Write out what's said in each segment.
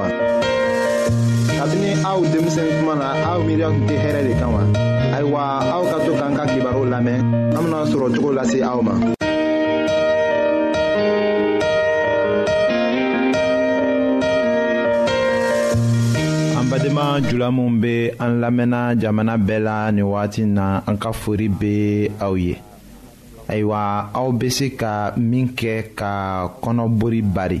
wa. kabini aw denmisɛn kuma na aw miiriya tun tɛ hɛrɛ de kan wa. ayiwa aw ka to k'an ka kibaru lamɛn an bena sɔrɔ cogo lase aw ma. badenma jula minw be an lamɛnna jamana bɛɛ la ni wagati na an ka fori be aw ye ayiwa aw be se ka min kɛ ka kɔnɔbori bari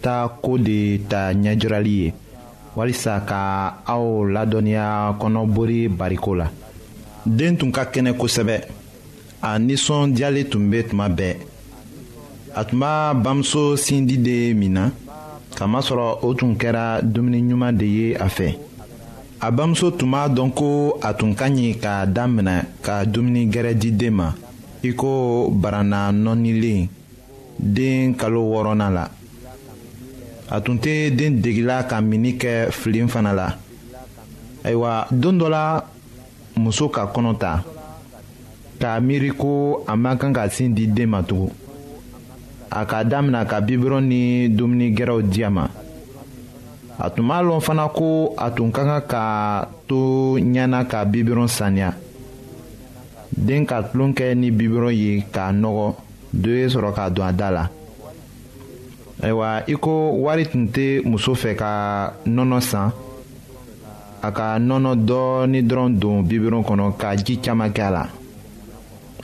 ta ko de ta ɲɛjirali ye walisa ka aw ladɔnniya kɔnɔbori bariko la den tun ka kɛnɛ kosɛbɛ a nisɔndiyalen tun bɛ tuma bɛɛ a tun b'a bamuso sindi de min na kamasɔrɔ o tun kɛra dumuni ɲuman de ye a fɛ a bamuso tun b'a dɔn ko a tun ka ɲi k'a daminɛ ka dumuni gɛrɛ di den ma i ko barana nɔnnilen den kalo wɔɔrɔnan la a tun tɛ den degila ka minni kɛ filen fana la ayiwa don dɔ la muso ka kɔnɔ ta k'a miiri ko a man kan ka sin di den ma tugun a k'a damina ka bibirɔn ni dumuni gɛrɛw di a ma a tun b'a lɔn fana ko a tun ka kan ka to ɲɛna ka bibirɔn saniya den ka tulon kɛ ni bibirɔn ye k'a nɔgɔ do ye sɔrɔ k'a don a da la ayiwa i ko wari tun tɛ muso fɛ ka nɔnɔ san a ka nɔnɔ dɔɔni dɔrɔn don bibiron kɔnɔ ka ji caman kɛ a la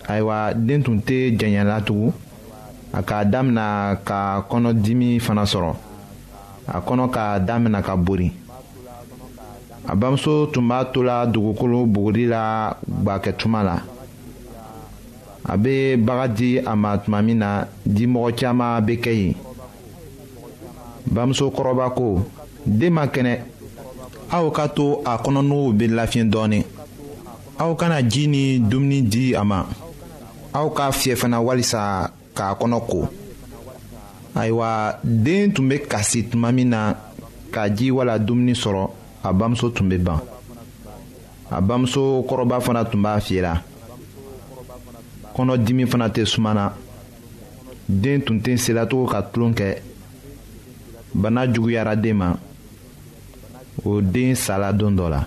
ayiwa den tun tɛ janya la tugun a k'a damina ka kɔnɔdimi fana sɔrɔ a kɔnɔ k'a damina ka bori a bamuso tun b'a tola dugukolo buguri la gbakɛtuma la a bɛ baga di a ma tuma min na dimɔgɔ caman bɛ kɛ yen bamuso kɔrɔba ko den ma kɛnɛ aw ka to a kɔnɔnuw bɛ lafiɲɛ dɔɔnin aw kana ji ni dumuni di a ma aw ka fiyɛ fana walisa k'a kɔnɔ ko ayiwa den tun bɛ kasi tuma min na ka ji wala dumuni sɔrɔ a bamuso tun bɛ ban a bamuso kɔrɔba fana tun b'a fiyela kɔnɔdimi fana tɛ sumana den tun tɛ selacogo ka tulon kɛ bana juguyara den ma o den sala don dɔ la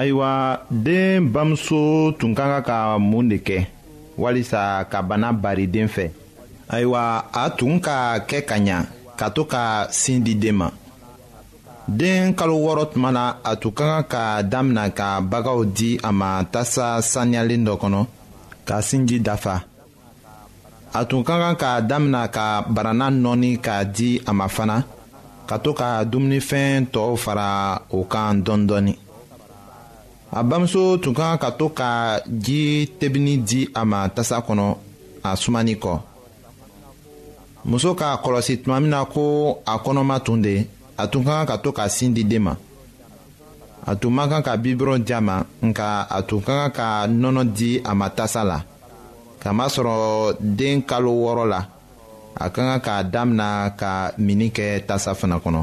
ayiwa den bamuso tun ka kan ka mun de kɛ walisa ka bana bari den fɛ ayiwa a tun ka kɛ ka ɲa ka to ka sin di den ma den kalo wɔɔrɔ tuma na a tun ka kan ka damina ka bagaw di a ma tasa saniyalen dɔ kɔnɔ ka sinji dafa a tun ka kan ka damina ka barana nɔɔni k'a di a ma fana ka to ka dumunifɛn tɔw fara o kan dɔɔni dɔɔni a bamuso tun ka kan ka to ka ji tebini di a ma tasa kɔnɔ a sumani kɔ muso k'a kɔlɔsi tuma min na ko a kɔnɔma tun de a tun ka kan ka to ka sin di den ma a tun man kan ka bibiron di a ma nka a tun ka kan ka nɔnɔ di a ma tasa la kamasɔrɔ den kalo wɔɔrɔ la a ka kan k'a damina ka minni kɛ tasa fana kɔnɔ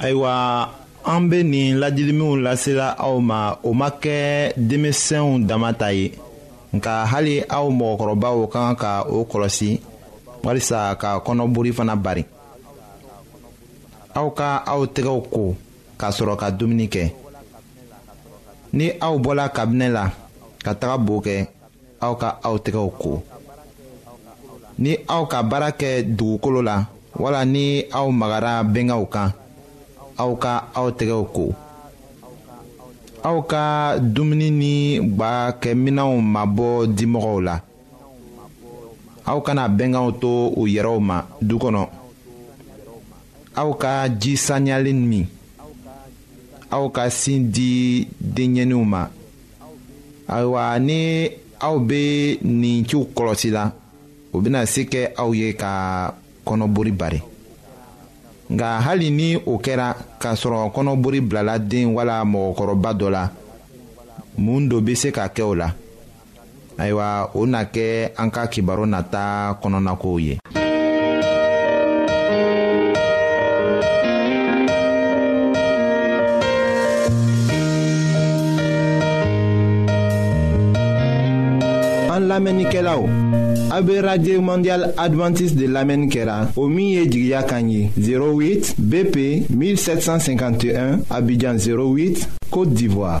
ayiwa an bɛ nin lajiliminw lasela aw ma o ma kɛ denmisɛnw dama ta ye nka hali aw mɔgɔkɔrɔbaw ka kan ka o kɔlɔsi walisa ka kɔnɔboli fana bari aw ka aw tɛgɛw ko. ka sɔrɔ ka dumuni kɛ ni aw bɔla kabinɛ la ka taga bo kɛ aw ka aw tɛgɛw ko ni aw ka baara kɛ dugukolo la wala ni aw magara bɛnkɛw kan aw ka aw tɛgɛw ko aw ka dumuni ni gbaa kɛ minɛnw mabɔ dimɔgɔw la aw kana bɛnkanw to u yɛrɛw ma du kɔnɔ aw ka ji saniyalen min aw ka sin di denyɛninw ma ayiwa ni aw bɛ nin ciw kɔlɔsi la o bɛna se kɛ aw ye ka kɔnɔbori bari nka hali ni o kɛra k'a sɔrɔ kɔnɔbori bilala den wala mɔgɔkɔrɔba dɔ la mun dɔ bɛ se ka kɛ o la. ayiwa o na kɛ an ka kibaru nata kɔnɔnakow ye an lamɛnnikɛlaw a bɛ radio mondial adventiste de lamɛnni kɛra o min ye jigiya kan ye 08 bp 1751 abidjan 08 côte d'ivoire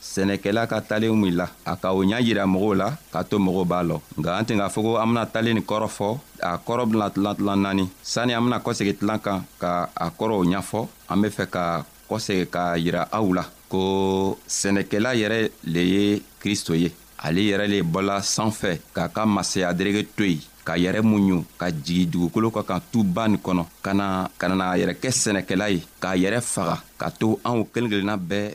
sɛnɛkɛla ka talen wulila a ka o ɲa yira mɔgɔw la k'a to mɔgɔw b'a lɔ nka an tɛ k'a fɔ ko an bena talen nin kɔrɔ fɔ a kɔrɔ bena tilan tilan naani sanni an bena kɔsegi tilan kan ka a kɔrɔw ɲafɔ an be fɛ ka kɔsegi k'a yira aw la ko sɛnɛkɛla yɛrɛ le ye kristo ye ale yɛrɛ le bɔla san fɛ k'a ka masaya derege to yen ka yɛrɛ muɲu ka jigi dugukolo ka kan tuba nin kɔnɔ ka na ka nana a yɛrɛ kɛ sɛnɛkɛla ye k'a yɛrɛ faga ka to anw kelen kelenna bɛɛ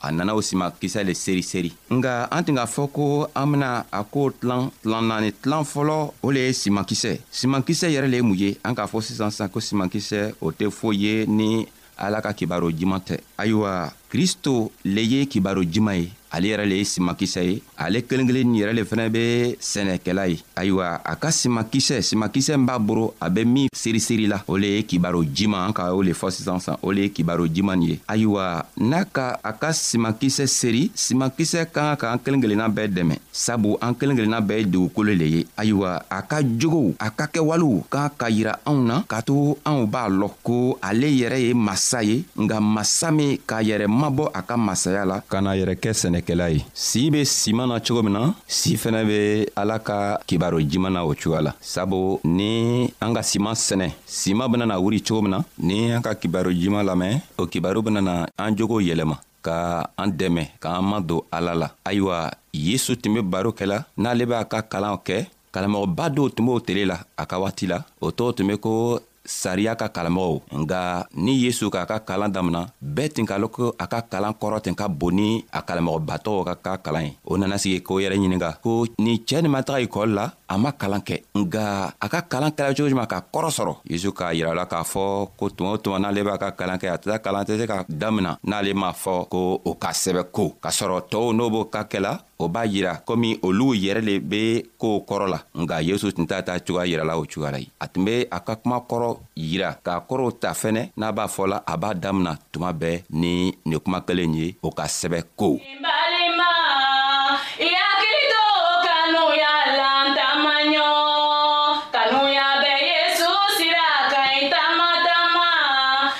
a nana o sima kisɛ le seri seri nga an tun k'a fɔ ko an bena a koo tilan tilan naani tilan fɔlɔ o le ye simankisɛ simankisɛ yɛrɛ le ye mun ye an k'a fɔ sisan sisan ko simankisɛ o tɛ foyi ye ni ala ka kibaro jiman tɛ ayiwa kristo le ye kibaro jiman ye ale yɛrɛ le ye simankisɛ ye ale kelen kelen yɛrɛ le fɛnɛ bɛ sɛnɛkɛla ye ayiwa a ka simakisɛ simakisɛ min b'a boro a bɛ min seriseri la o le ye kibaro jima an ka o le fɔ sisan san o le ye kibaro jima nin ye ayiwa n'a ka a ka simakisɛ seri simakisɛ ka kan ka an kelen kelenna bɛɛ dɛmɛ sabu an kelen kelenna bɛɛ ye dugukolo le ye ayiwa a ka jogow a ka kɛwalew k'a ka yira anw na k'a to anw b'a lɔn ko ale yɛrɛ ye masa ye nka masa min k'a yɛrɛ mabɔ a ka masaya la ka n'a yɛrɛ kɛ sɛnɛkɛla ye si be siman na cogo min na si fɛnɛ be ala ka kibaro jiman na o cogoya la sabu ni an ka siman sɛnɛ siman benana wuri cogo min na ni an ka kibaro jiman lamɛn o kibaro benana an jogo yɛlɛma ka an dɛmɛ k'an ma don ala la ayiwa yesu tun be baro kɛla n'ale b'a ka kalanw kɛ kalamɔgɔba dɔw tun b'o tele la a ka waati la o tɔgɔ tun be ko sariya ka kalamɔgɔw nga ni yesu k'a ka kalan damina bɛɛ tin k'a lɔn ko a ka kalan kɔrɔ ten ka bon ni a kalamɔgɔbatɔw ka ka kalan ye o nana sigi k'o yɛrɛ ɲininga ko ni cɛɛ nin ma taga ikɔli la a ma kalan kɛ nga a ka kalan kɛra cogo juman ka kɔrɔ sɔrɔ yezu k'a yira la k'a fɔ ko tuma o tuma n'ale b'a ka kalan kɛ a tɛ kalan tɛ se ka damina n'ale m'a fɔ ko o ka sɛbɛ ko k'a sɔrɔ tɔɔw n'o b'o ka kɛla o b'a yira komi olu yɛrɛ le be koow kɔrɔ la nga yesu tun t'a ta cogoya yirala o cogoya la ye a tun be a ka kuma kɔrɔ yira k'a kɔrɔw ta fɛnɛ n'a b'a fɔla a b'a damina tuma bɛɛ ni ne kuma kelen ye o ka sɛbɛ ko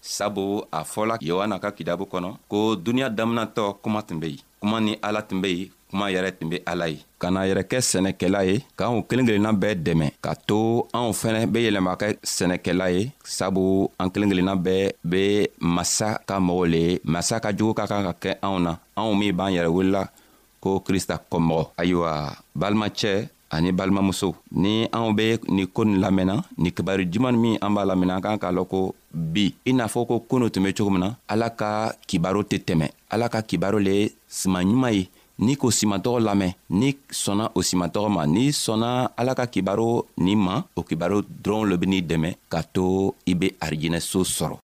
sabu a fɔla yohana ka kidabu kɔnɔ ko duniɲa daminatɔ kuma tun be yen kuma ni ala tun be yen kuma yɛrɛ tun be ala ye ka n'a yɛrɛ kɛ sɛnɛkɛla ye k'anw kelen kelenna bɛɛ dɛmɛ ka to anw fɛnɛ be yɛlɛma kɛ sɛnɛkɛla ye sabu an kelen kelenna bɛɛ be masa ka mɔgɔ le ye masa ka jogo ka kan ka kɛ anw na anw min b'an yɛrɛ welila ko krista kɔmɔgɔ ayiwa balimacɛ ani balimamuso ni anw be ni ko nin lamɛnna ni kibari juman min an b'a lamɛnna an kan k'a lɔn ko bi i n'a fɔ ko kono tun be cogo min na ala ka kibaro tɛ tɛmɛ ala ka kibaro le ye siman ɲuman ye n'i k'o simantɔgɔ lamɛn n'i sɔnna o simantɔgɔ ma n'i sɔnna ala ka kibaro nin ma o kibaro dɔrɔnw lo ben'i dɛmɛ k'a to i be arijinɛso sɔrɔ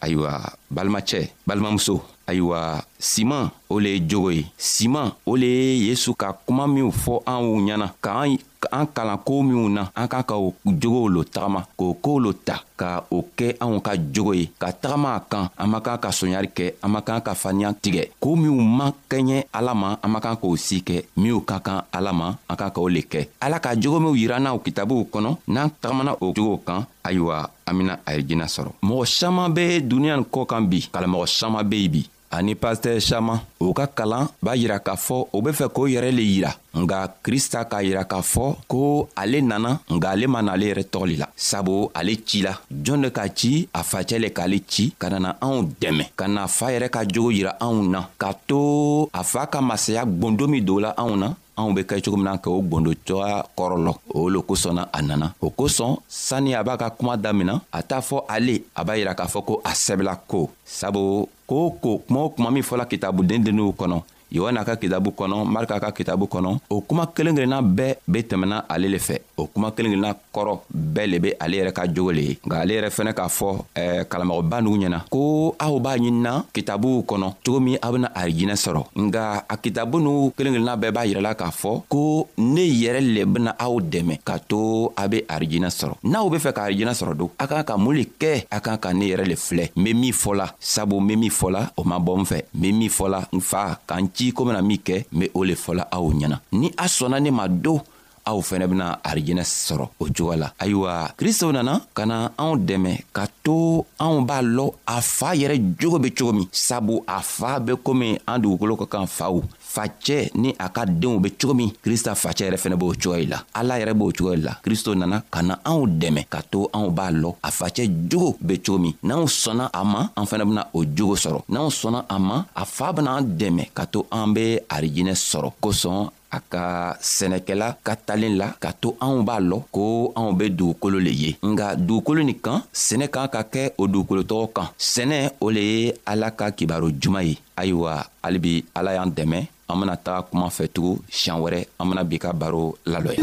ayiwa balimacɛ balimamuso ayiwa siman o le ye jogo ye siman o le ye yesu ka kuma minw fɔ anw ɲɛna k'an an kalan ko minw na an k'a ka jogow lo tagama k'o kow lo ta ka o kɛ anw ka jogo ye ka tagama a kan an man kan ka soɲari kɛ an man kan ka faniya tigɛ ko minw man kɛɲɛ ala ma an man kan k'o si kɛ minw ka kan ala ma an ka k'o le kɛ ala ka jogo minw yira n'aw kitabuw kɔnɔ n'an tagamana o jogow kan ayiwa an bena ayigina sɔrɔ mɔgɔ saman be duniɲa n kɔ kan bi kalamɔgɔ saman be yen bi ani pastɛr saman o ka kalan b'a yira k'a fɔ o be fɛ k'o yɛrɛ le yira nga krista k'a yira k'a fɔ ko ale nana nga ale ma na ale yɛrɛ tɔgɔli la sabu ale ci la jɔn de k'a ci a facɛ le k'ale ci ka nana anw dɛmɛ ka na fa yɛrɛ ka jogo yira anw na k'a to a fa ka masaya gwondo min don la anw na anw be kɛ cogo min na ka o gwondo cogoya kɔrɔlɔ o lo kosɔnna a nana o kosɔn sanni a b'a ka kuma damina a t'a fɔ ale a b'a yira k'a fɔ ko a sɛbɛla ko sabu ko ko kuma o kuma min fɔla kitabuden denniw kɔnɔ yohana ka kitabu kɔnɔ marika ka kitabu kɔnɔ o kuma kelen kelenna bɛɛ be tɛmɛna ale le fɛ o kuma kelen kelenna kɔrɔ bɛɛ le be ale yɛrɛ ka jogo le ye nka ale yɛrɛ fɛnɛ k'a fɔ eh, kalamɔgɔba nugu ɲɛna ko aw b'a ɲinina kitabuw kɔnɔ cogo min aw bena arijinɛ sɔrɔ nga a kitabu n'u kelen kelenna bɛɛ b'a yirɛla k'a fɔ ko ne yɛrɛ le bena aw dɛmɛ ka to a be arijinɛ sɔrɔ n'aw be fɛ ka arijinɛ sɔrɔ don a kan ka mun le kɛ a kan ka ne yɛrɛ le filɛ n be min fɔla sabu n be min fɔla o ma bɔ n fɛ n be min fɔla n fa k'an ci ko bena min kɛ n be o le fɔla aw ɲɛna ni a sɔnna ne ma don aw fɛnɛ bena arijinɛ sɔrɔ o cogoya la ayiwa kristo nana ka na anw dɛmɛ ka to anw b'a lɔ a faa yɛrɛ jogo be cogo min sabu a faa be komi an dugukolo ka kan faw facɛ ni a ka denw be cogo min krista facɛ yɛrɛ fɛnɛ b'o cogoya la ala yɛrɛ b'o cogoya la kristo nana ka na anw dɛmɛ ka to anw b'a lɔ a facɛ jogo be cogo min n'anw sɔnna a ma an fɛnɛ bena o jogo sɔrɔ n'anw sɔnna a ma a faa benaan dɛmɛ ka to an be arijinɛ sɔrɔ kosɔn a ka sɛnɛkɛla ka talen la ka to anw b'a lɔ ko anw be dugukolo le ye nga dugukolo nin kan sɛnɛ kan ka kɛ o dugukolo tɔgɔ kan sɛnɛ o le ye ala ka kibaro juman ye ayiwa halibi ala y'an dɛmɛ an bena taga kuma fɛ tugun siɲan wɛrɛ an bena bi ka baro lalɔya